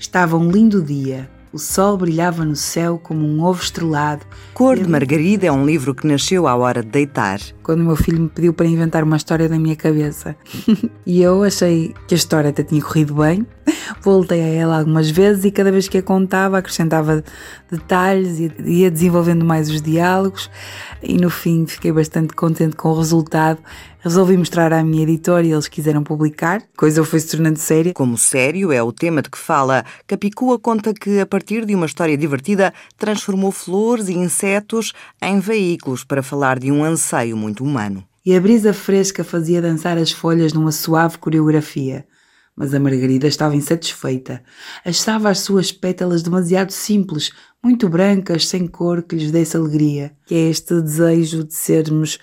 Estava um lindo dia. O sol brilhava no céu como um ovo estrelado. Cor de Margarida é um livro que nasceu à hora de deitar. Quando o meu filho me pediu para inventar uma história da minha cabeça. e eu achei que a história até tinha corrido bem. Voltei a ela algumas vezes e cada vez que a contava acrescentava detalhes e ia desenvolvendo mais os diálogos. E no fim fiquei bastante contente com o resultado Resolvi mostrar à minha editora e eles quiseram publicar. Coisa foi se tornando séria. Como sério é o tema de que fala, Capicua conta que, a partir de uma história divertida, transformou flores e insetos em veículos para falar de um anseio muito humano. E a brisa fresca fazia dançar as folhas numa suave coreografia. Mas a Margarida estava insatisfeita. Achava as suas pétalas demasiado simples, muito brancas, sem cor que lhes desse alegria. Que é este desejo de sermos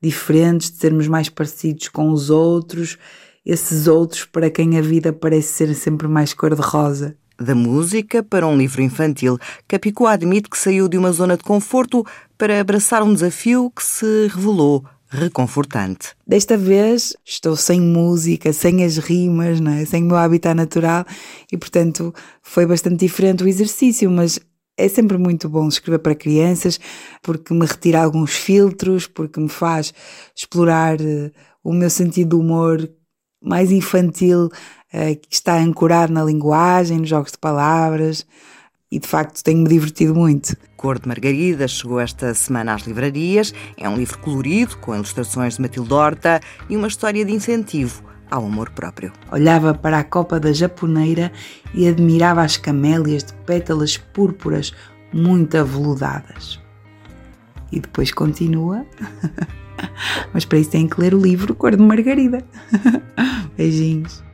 diferentes, de sermos mais parecidos com os outros, esses outros para quem a vida parece ser sempre mais cor-de-rosa. Da música para um livro infantil, Capicua admite que saiu de uma zona de conforto para abraçar um desafio que se revelou reconfortante. Desta vez estou sem música, sem as rimas, não é? sem o meu habitat natural e, portanto, foi bastante diferente o exercício, mas é sempre muito bom escrever para crianças porque me retira alguns filtros, porque me faz explorar uh, o meu sentido de humor mais infantil uh, que está ancorado na linguagem, nos jogos de palavras e de facto tenho-me divertido muito. Cor de Margarida chegou esta semana às livrarias. É um livro colorido, com ilustrações de Matilde Horta e uma história de incentivo ao amor próprio. Olhava para a copa da japoneira e admirava as camélias de pétalas púrpuras muito aveludadas. E depois continua. Mas para isso tem que ler o livro Cor de Margarida. Beijinhos.